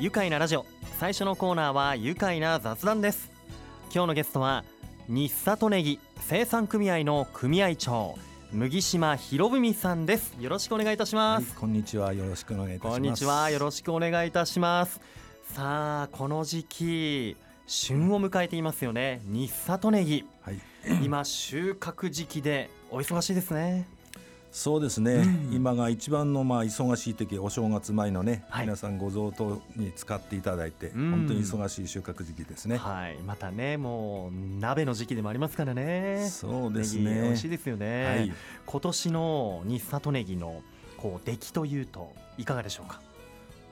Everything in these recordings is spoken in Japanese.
愉快なラジオ。最初のコーナーは愉快な雑談です。今日のゲストは日里ネギ生産組合の組合長麦島博文さんです。よろしくお願いいたします、はい、こんにちは。よろしくお願いいたします。こんにちは。よろしくお願いいたします。さあこの時期旬を迎えていますよね。日里ネギ、はい、今収穫時期でお忙しいですねそうですね、うん、今が一番のまあ忙しい時お正月前のね、はい、皆さんご贈答に使っていただいて、うん、本当に忙しい収穫時期ですね、はい、またねもう鍋の時期でもありますからね。そうですね。美味しいですよね、はい、今年の日里ネギのこう出来というといかがでしょうか？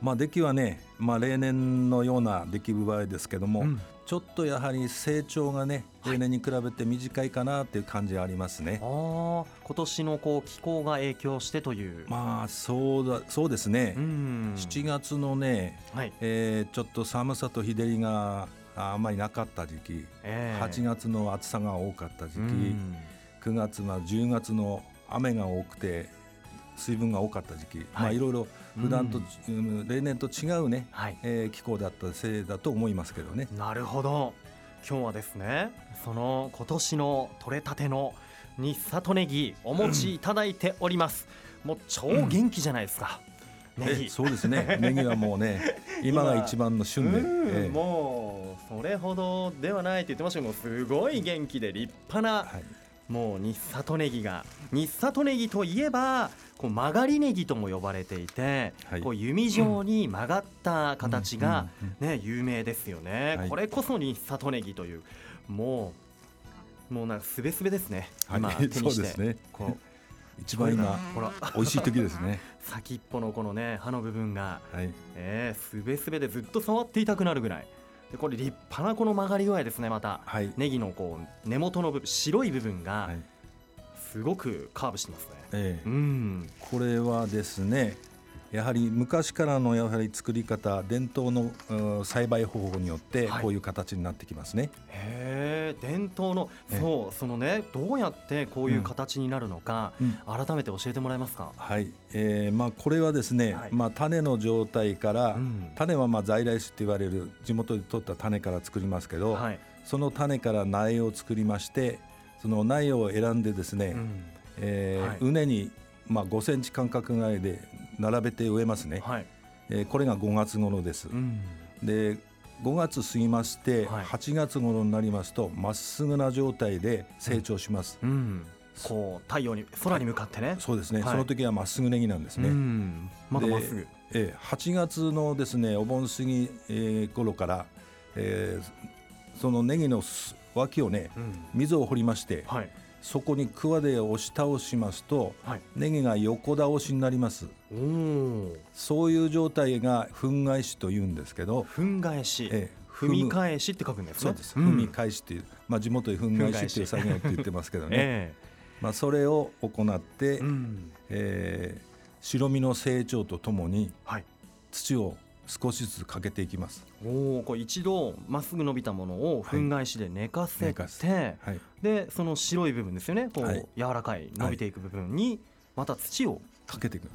まあ出来はね、まあ、例年のような出来具合ですけども、うん、ちょっとやはり成長がね例年に比べて短いかなっていう感じはありますね。あ今年のこう気候が影響してという。まあそうだそうですね、うん、7月のね、はい、えー、ちょっと寒さと日照りがあんまりなかった時期、えー、8月の暑さが多かった時期、うん、9月は10月の雨が多くて水分が多かった時期、はい。まあ、いろいろ普段と、うん、例年と違うね、はい、えー、気候だったせいだと思いますけどね。なるほど。今日はですねその今年の取れたての日里ネギお持ちいただいております、もう超元気じゃないですか、うん、ネギ。そうですね。ネギはもうね今が一番の旬で、ええ、もうそれほどではないって言ってましたけどすごい元気で立派な、はい、もう日里ネギが日里ネギといえばこう曲がりネギとも呼ばれていて、はい、こう弓状に曲がった形が、ね、有名ですよね、はい、これこそ日里ネギというもうもうなんかすべすべですね、はい、今手にして、ね、こう一番今ほら美味しい時ですね。先っぽのこのね刃の部分が、はい、えー、すべすべでずっと触っていたくなるぐらい。でこれ立派なこの曲がり具合ですねまた、はい、ネギのこう根元の部分白い部分が、すごくカーブしてますね、ええ、うん、これはですねやはり昔からのやはり作り方伝統の栽培方法によってこういう形になってきますね。はい、へえ伝統のそうそのねどうやってこういう形になるのか、うん、改めて教えてもらえますか？はい、えー、まあこれはですね、はい、まあ種の状態から、うん、種はまあ在来種って言われる地元で取った種から作りますけど、はい、その種から苗を作りましてその苗を選んでですね、うん、えーはい、畝にまあ5センチ間隔ぐらいで並べて植えますね、はい、えー、これが5月頃です、うん、で5月過ぎまして、はい、8月頃になりますとまっすぐな状態で成長します、うん、うん、こう太陽に空に向かってね、そうですね、その時はまっすぐネギなんですね、まだまっすぐ。えー、8月のですねお盆過ぎ、えー、頃から、えー、そのネギの脇をね、溝を掘りまして、はい、そこにくわで押し倒しますと、はい、ネギが横倒しになります。そういう状態が憤返しというんですけど憤返し、ええ、踏み返しって書くんですね。そうです、うん、踏み返しっていう、まあ、地元で憤返しっていう作業って言ってますけどね、ええ、まあ、それを行って、うん、えー、白身の成長とともに、はい、土を少しずつかけていきます。おこれ一度まっすぐ伸びたものを憤返しで寝かせて、はい、でその白い部分ですよね。こう、はい、柔らかい伸びていく部分にまた土をかけていく。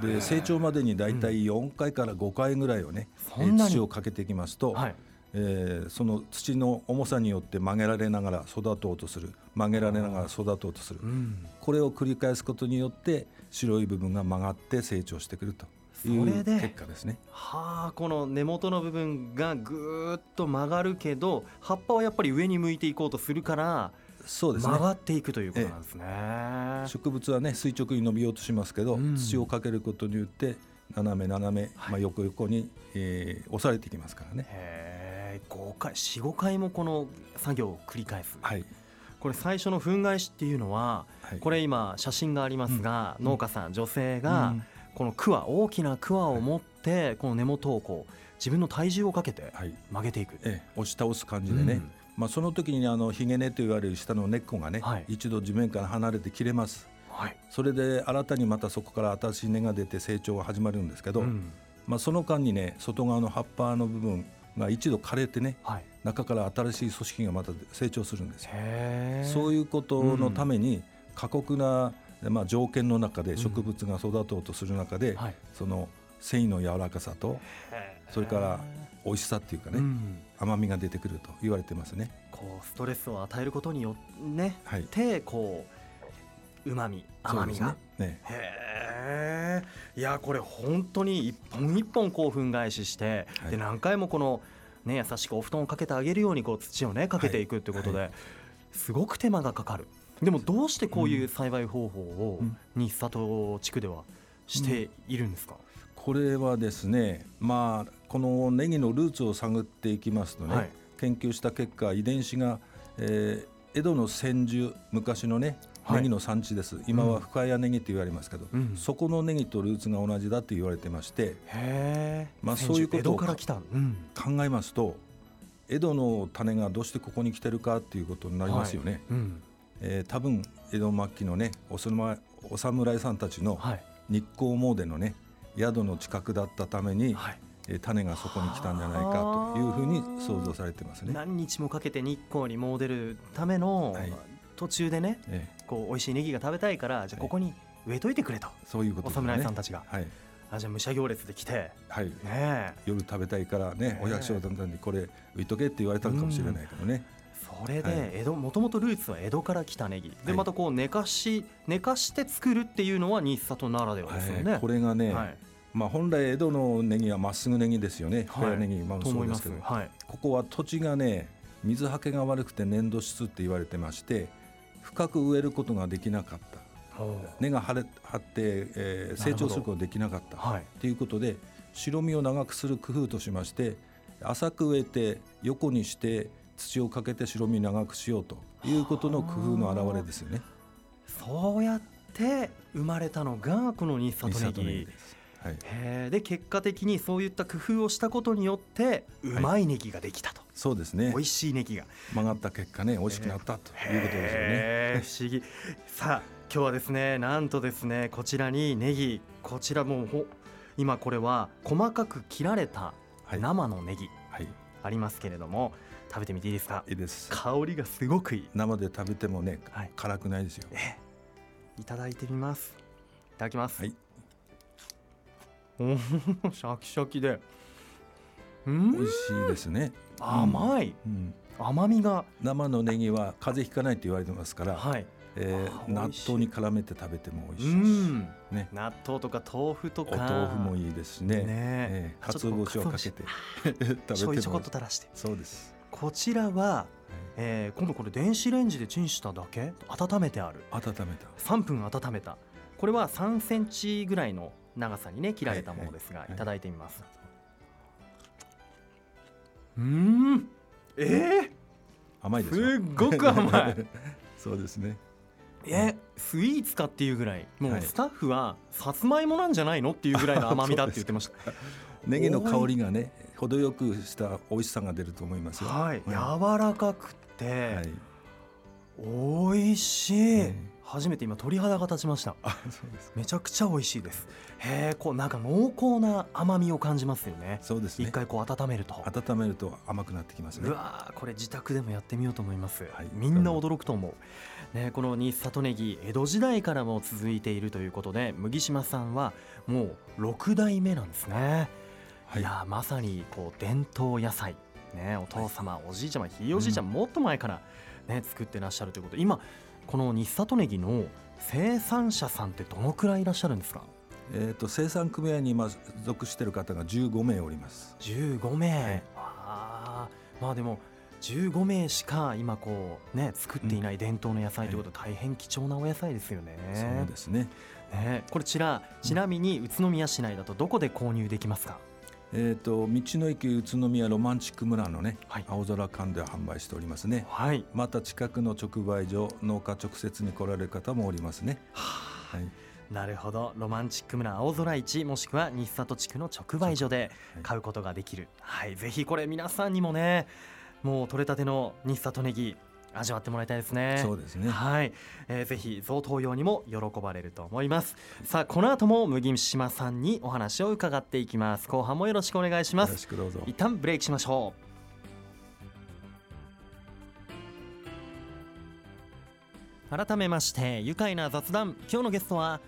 で成長までに大体4回から5回ぐらいをね、うん、土をかけていきますと、はい、えー、その土の重さによって曲げられながら育とうとする。曲げられながら育とうとする、うん、これを繰り返すことによって白い部分が曲がって成長してくるという結果ですね。はあこの根元の部分がぐっと曲がるけど葉っぱはやっぱり上に向いていこうとするからそうですね、曲がっていくということなんですね、ええ、植物はね垂直に伸びようとしますけど、うん、土をかけることによって斜め斜め、はい、まあ、横横に、えー、押されていきますからね。へ5回45回もこの作業を繰り返す。はい。これ最初の憤慨しっていうのは、はい、これ今写真がありますが、うん、農家さん女性が、うんこのクワ大きなクワを持ってこの根元をこう自分の体重をかけて曲げていく、ええ、押し倒す感じでね、うん、まあ、その時にあのひげ根と言われる下の根っこがね、はい、一度地面から離れて切れます、はい、それで新たにまたそこから新しい根が出て成長が始まるんですけど、うん、まあ、その間にね外側の葉っぱの部分が一度枯れてね、はい、中から新しい組織がまた成長するんですよ。そういうことのために過酷なまあ、条件の中で植物が育とうとする中で、うんはい、その繊維の柔らかさとそれから美味しさっていうかね、うん、甘みが出てくると言われてますね。こうストレスを与えることによってね、はい、てこうまみ甘みが、ね。ね、へえ。いやこれ本当に一本一本こう粉返しして、はい、で何回もこのね優しくお布団をかけてあげるようにこう土をねかけていくってことで、はい、すごく手間がかかるでもどうしてこういう栽培方法を日里地区ではしているんですか、うん。これはですねまあこのネギのルーツを探っていきますとね、はい、研究した結果遺伝子が、えー、江戸の千住昔のねネギの産地です、はい、今は深谷ネギと言われますけど、うん、そこのネギとルーツが同じだと言われてまして、まあ、そういうことを考えますと江戸の種がどうしてここに来てるかっていうことになりますよね。はい。うん、えー、多分江戸末期のねお侍さんたちの日光詣のね宿の近くだったために、はい、え種がそこに来たんじゃないかというふうに想像されてますね。何日もかけて日光に詣でるための、はい、途中でね、ええ、こう美味しいネギが食べたいからじゃあここに植えといてくれと、そういうこと、ね、お侍さんたちが。はい。あじゃあ武者行列で来て、はい。ね、夜食べたいからね、お百姓だったんでこれ浮いとけって言われたのかもしれないけどね。それで江戸もともとルーツは江戸から来たネギ。でまたこう寝かし寝かして作るっていうのは新里ならではですよね。これがね、まあ、本来江戸のネギはまっすぐネギですよね、はい、ネギもそうですけど、はい、ここは土地がね水はけが悪くて粘土質って言われてまして深く植えることができなかった。根が張れ張って、えー、成長することができなかった。と、はい、いうことで白身を長くする工夫としまして浅く植えて横にして土をかけて白身長くしようということの工夫の表れですよね。そうやって生まれたのがこの日里ネギ。です。はい、で結果的にそういった工夫をしたことによってうまいネギができたと、はい、そうですね。美味しいネギが。曲がった結果ね美味しくなったということですよね。不思議。さあ今日はですねなんとですねこちらにネギこちらもう今これは細かく切られた生のネギ、はい、ありますけれども食べてみていいですか？いいです。香りがすごくいい。生で食べてもね、はい、辛くないですよ。いただいてみます。いただきます、はい。シャキシャキで。美味しいですね。甘い、うん、甘みが。生のネギは風邪ひかないと言われてますから、はい。えー、納豆に絡めて食べても美味しいし、ね、納豆とか豆腐とか。お豆腐もいいですね。ね、えー、鰹節をかけて 食べてもちょこっと垂らして。そうですこちらは、はい、えー、今度これ電子レンジでチンしただけ？温めてある。温めた。3分温めた。これは3センチぐらいの長さにね切られたものですが、いただいてみます。うん。えー、甘いですすごく甘い。そうですね。えスイーツかっていうぐらい。もうスタッフはさつまいもなんじゃないのっていうぐらいの甘みだって言ってました。ネギの香りがね程よくした美味しさが出ると思いますよ。はい、柔らかくて、はい、美味しい、うん。初めて今鳥肌が立ちました。めちゃくちゃ美味しいです。へえこうなんか濃厚な甘みを感じますよね。そうですね。一回こう温めると。温めると甘くなってきますね。うわこれ自宅でもやってみようと思います、はい、みんな驚くと思う。ねこの新里ネギ江戸時代からも続いているということで麦島さんはもう6代目なんですね、はい、いやまさにこう伝統野菜。ねお父様、はい、おじいちゃまひいおじいちゃん、もっと前からね作ってらっしゃるということ。今この日里ネギの生産者さんってどのくらいいらっしゃるんですか？えーと、生産組合に今属している方が15名おります。15名、はい、あまあでも15名しか今こうね作っていない伝統の野菜ということで大変貴重なお野菜ですよね、そうですね。ねこれちらちなみに宇都宮市内だとどこで購入できますか、えーと、道の駅宇都宮ロマンチック村のね、はい、青空館で販売しておりますね、はい、また近くの直売所農家直接に来られる方もおりますね。はい。なるほど。ロマンチック村青空市もしくは日里地区の直売所で買うことができる、はい、はい、ぜひこれ皆さんにもねもう取れたての日里ネギ味わってもらいたいですね。そうですね。はい、えー、ぜひ贈答用にも喜ばれると思います。さあこの後も麦島さんにお話を伺っていきます。後半もよろしくお願いします。よろしくどうぞ。一旦ブレイクしましょう。改めまして愉快な雑談。今日のゲストは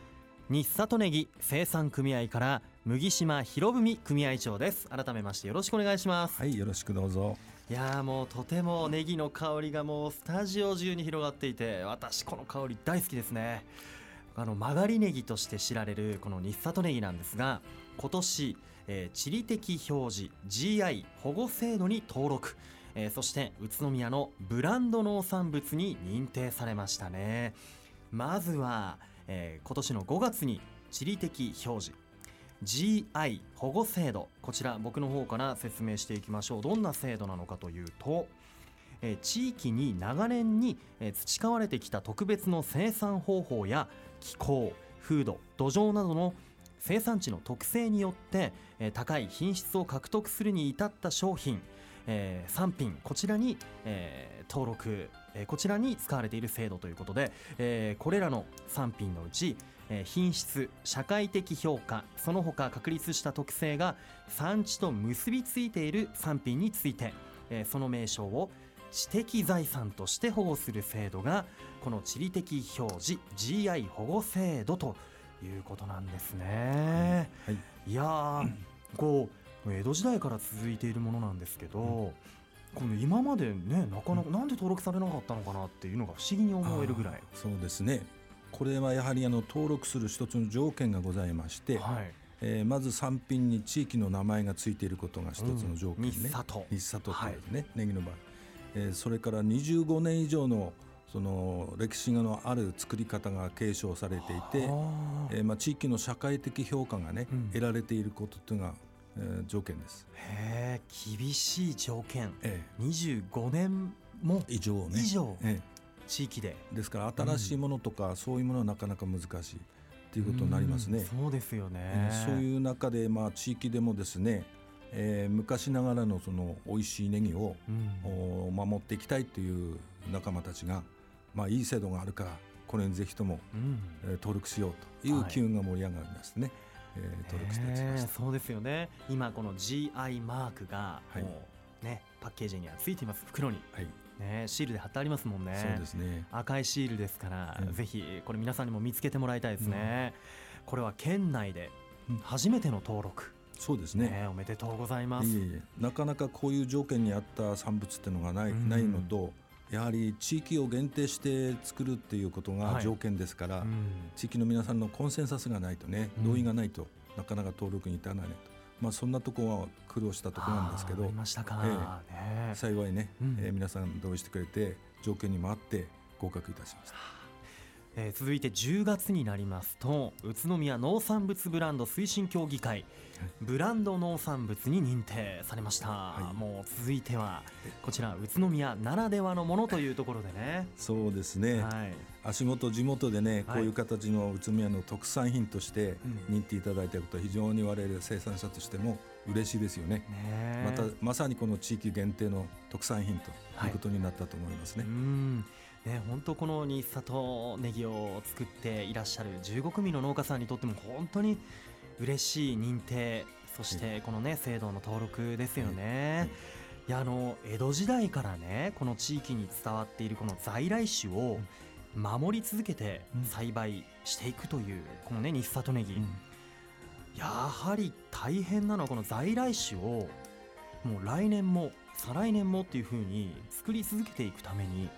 日里ネギ生産組合から麦島博文組合長です。改めましてよろしくお願いします。はいよろしくどうぞいやもうとてもネギの香りがもうスタジオ中に広がっていて私この香り大好きですね。あの曲がりネギとして知られるこの日里ネギなんですが今年、えー、地理的表示 GI 保護制度に登録、えー、そして宇都宮のブランド農産物に認定されましたね。まずは、えー、今年の5月に地理的表示 GI 保護制度。こちら僕の方から説明していきましょう。どんな制度なのかというと、地域に長年に、培われてきた特別の生産方法や気候風土土壌などの生産地の特性によって、高い品質を獲得するに至った商品、えー、産品こちらに、えー、登録、えー、こちらに使われている制度ということで、えー、これらの産品のうち品質社会的評価その他確立した特性が産地と結びついている産品についてその名称を知的財産として保護する制度がこの地理的表示 GI 保護制度ということなんですね。はい、いやこう江戸時代から続いているものなんですけど、うん、この今までねなかなかなんで登録されなかったのかなっていうのが不思議に思えるぐらい。そうですね。これはやはりあの登録する一つの条件がございまして、はい、えー、まず産品に地域の名前がついていることが一つの条件ね、うん、日里日里というね、はい、ネギの場合、えー、それから25年以上のその歴史のある作り方が継承されていて、えー、まあ地域の社会的評価がね、うん、得られていることというのが、えー、条件です。へえ厳しい条件、ええ、25年も以上ね。以上、ええ、地域で。ですから新しいものとか、そういうものはなかなか難しいっていうことになりますね。うそうですよね、そういう中で、まあ、地域でもですね、えー、昔ながらのその美味しいネギを、うん、守っていきたいという仲間たちが、まあ、いい制度があるからこれにぜひとも、うん、えー、登録しようという機運が盛り上がりましてね、はい、えー、登録してました、そうですよね。今この GI マークがもうね、パッケージにはついています。袋に、はい、ね、シールで貼ってありますもんね。そうですね。赤いシールですから、うん、ぜひこれ皆さんにも見つけてもらいたいですね、うん、これは県内で初めての登録、そうですね、ね、おめでとうございます。なかなかこういう条件に合った産物っていうのがない,、ないのとやはり地域を限定して作るっていうことが条件ですから、はい地域の皆さんのコンセンサスがないとね同意がないと、なかなか登録に至らないと。まあ、そんなところは苦労したところなんですけど、ええ。幸いね、うん、えー、皆さん同意してくれて条件にもあって合格いたしました。えー、続いて10月になりますと宇都宮農産物ブランド推進協議会、ブランド農産物に認定されました、はい、もう続いてはこちら宇都宮ならではのものというところでね。そうですね、はい、足元地元でねこういう形の宇都宮の特産品として認定いただいたことは非常に我々生産者としても嬉しいですよね。またまさにこの地域限定の特産品ということになったと思いますね。はいね、本当この新里ネギを作っていらっしゃる15組の農家さんにとっても本当に嬉しい認定そしてこのね制度の登録ですよね。いやあの江戸時代からねこの地域に伝わっているこの在来種を守り続けて栽培していくというこのね日里ネギ、やはり大変なのはこの在来種をもう来年も再来年もっていうふうに作り続けていくために、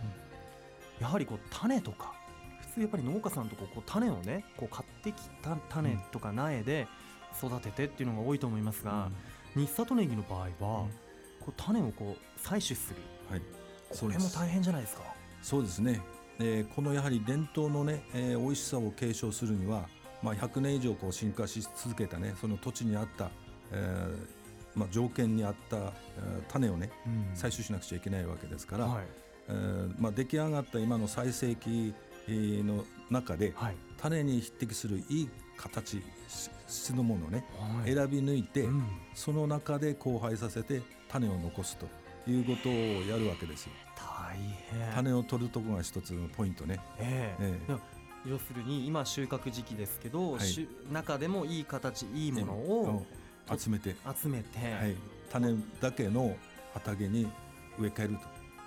やはりこう種とか普通やっぱり農家さんとこう種をねこう買ってきた種とか苗で育ててっていうのが多いと思いますが、うん、日里ネギの場合は、こう種をこう採取する、はい、これも大変じゃないですか？そうですね、えー、このやはり伝統のね、えー、美味しさを継承するには、まあ、100年以上こう進化し続けたねその土地に合った、えーまあ、条件に合った、えー、種をね、うん、採取しなくちゃいけないわけですから、はいえーまあ、出来上がった今の最盛期の中で、はい、種に匹敵するいい形質のものをね、はい、選び抜いて、うん、その中で交配させて種を残すということをやるわけですよ。大変。種を取るところが一つのポイントね。えー、えー要するに今収穫時期ですけど、はい、中でもいい形いいものを集めて。集めて、はい、種だけの畑に植え替えると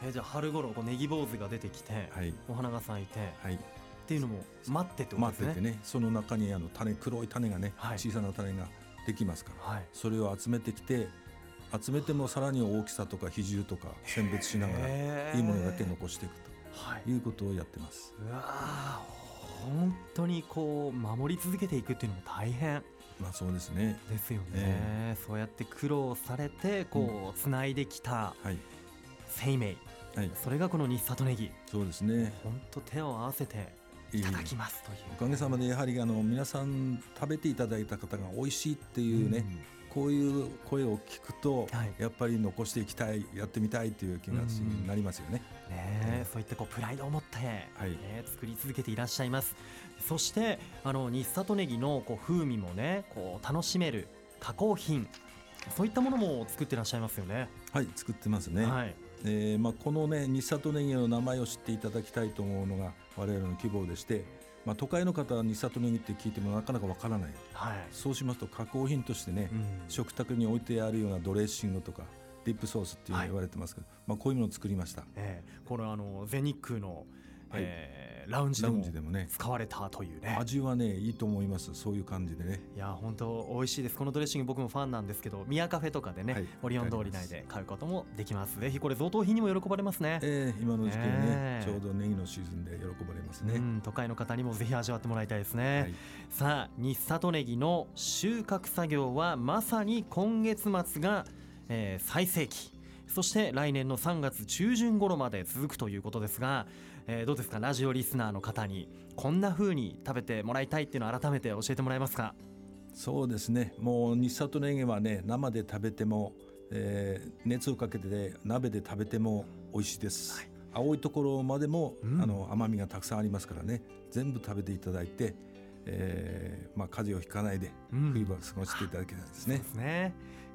えー、じゃあ春頃こうネギ坊主が出てきて、はい、お花が咲いて、はい、っていうのも待ってってね。待っててね。その中にあの種黒い種がね、はい、小さな種ができますから、はい、それを集めてきて集めてもさらに大きさとか比重とか選別しながらいいものだけ残していくと。い。うことをやってます。うわ本当にこう守り続けていくっていうのも大変。まあそうですね。ですよね。えー、そうやって苦労されてこうつないできた生命、はい、それがこの日里ネギ。そうですね。本当手を合わせていただきますという。おかげさまでやはりあの皆さん食べていただいた方が美味しいっていうね。うんこういう声を聞くと、はい、やっぱり残していきたいやってみたいという気持ちになりますよね。ね、うん、そういったこうプライドを持って、はいね、作り続けていらっしゃいますそしてあの日里ネギのこう風味もねこう楽しめる加工品そういったものも作ってらっしゃいますよね。はい作ってますね、はいえーまあ、このね日里ネギの名前を知っていただきたいと思うのが我々の希望でしてまあ、都会の方は日里ネギって聞いてもなかなかわからない、はい、そうしますと加工品としてね、うん、食卓に置いてあるようなドレッシングとかディップソースっていうの言われてますけど、はい、まあ、こういうものを作りました、えー、これあの全日空の、はい、えーラウンジでもね。使われたというね。味はねいいと思います。そういう感じでね。いや本当美味しいです。このドレッシング僕もファンなんですけど宮カフェとかでね、はい、オリオン通り内で買うこともできます。ぜひこれ贈答品にも喜ばれますね。ええー、今の時期ね、え。ー、ちょうどネギのシーズンで喜ばれますね、うん、都会の方にもぜひ味わってもらいたいですね、はい、さあ日里ネギの収穫作業はまさに今月末が、えー、最盛期そして来年の3月中旬頃まで続くということですがえー、どうですか？ラジオリスナーの方にこんな風に食べてもらいたいっていうのを改めて教えてもらえますか？そうですね。もう日里ネギはね生で食べても、えー、熱をかけて鍋で食べても美味しいです、はい、青いところまでも、うん、あの甘みがたくさんありますからね。全部食べていただいて、えーまあ、風邪をひかないで冬場過ごしていただきたいですね。うん、ですね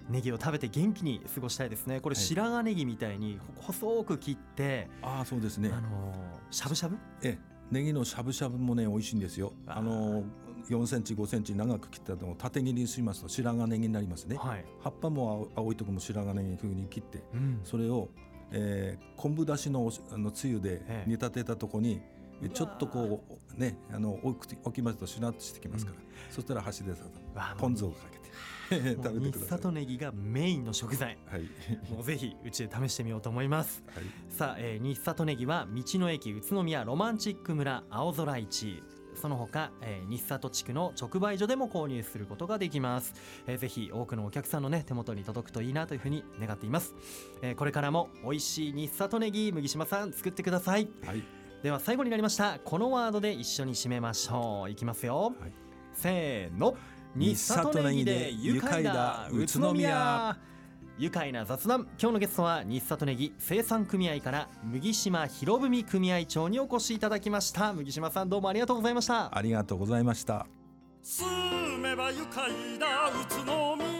ネギを食べて元気に過ごしたいですね。これ白髪ネギみたいに細く切って、はい、ああそうですね。あのしゃぶしゃぶ？ええ。ネギのしゃぶしゃぶもね美味しいんですよ。あの4センチ5センチ長く切ったのを縦切りにしますと白髪ネギになりますね、はい、葉っぱも青いところも白髪ネギ風に切って、うん、それを、えー、昆布だしのあのつゆで煮立てたとこに、ええ、ちょっとこうねあの置きますとしなっとしてきますから、うん、そしたら箸でさポン酢をかけて。食べてください。日里ネギがメインの食材、はい、もうぜひうちで試してみようと思います、はい、さあ、えー、日里ネギは道の駅宇都宮ロマンチック村青空市。その他、えー、日里地区の直売所でも購入することができます、えー、ぜひ多くのお客さんのね手元に届くといいなというふうに願っています、えー、これからも美味しい日里ネギ麦島さん作ってください、はい、では最後になりましたこのワードで一緒に締めましょう。いきますよ、はい、せーの日里ネギで愉快な宇都宮。愉快な雑談。今日のゲストは日里ネギ生産組合から麦島博文組合長にお越しいただきました。麦島さんどうもありがとうございました。ありがとうございました住めば愉快な宇都宮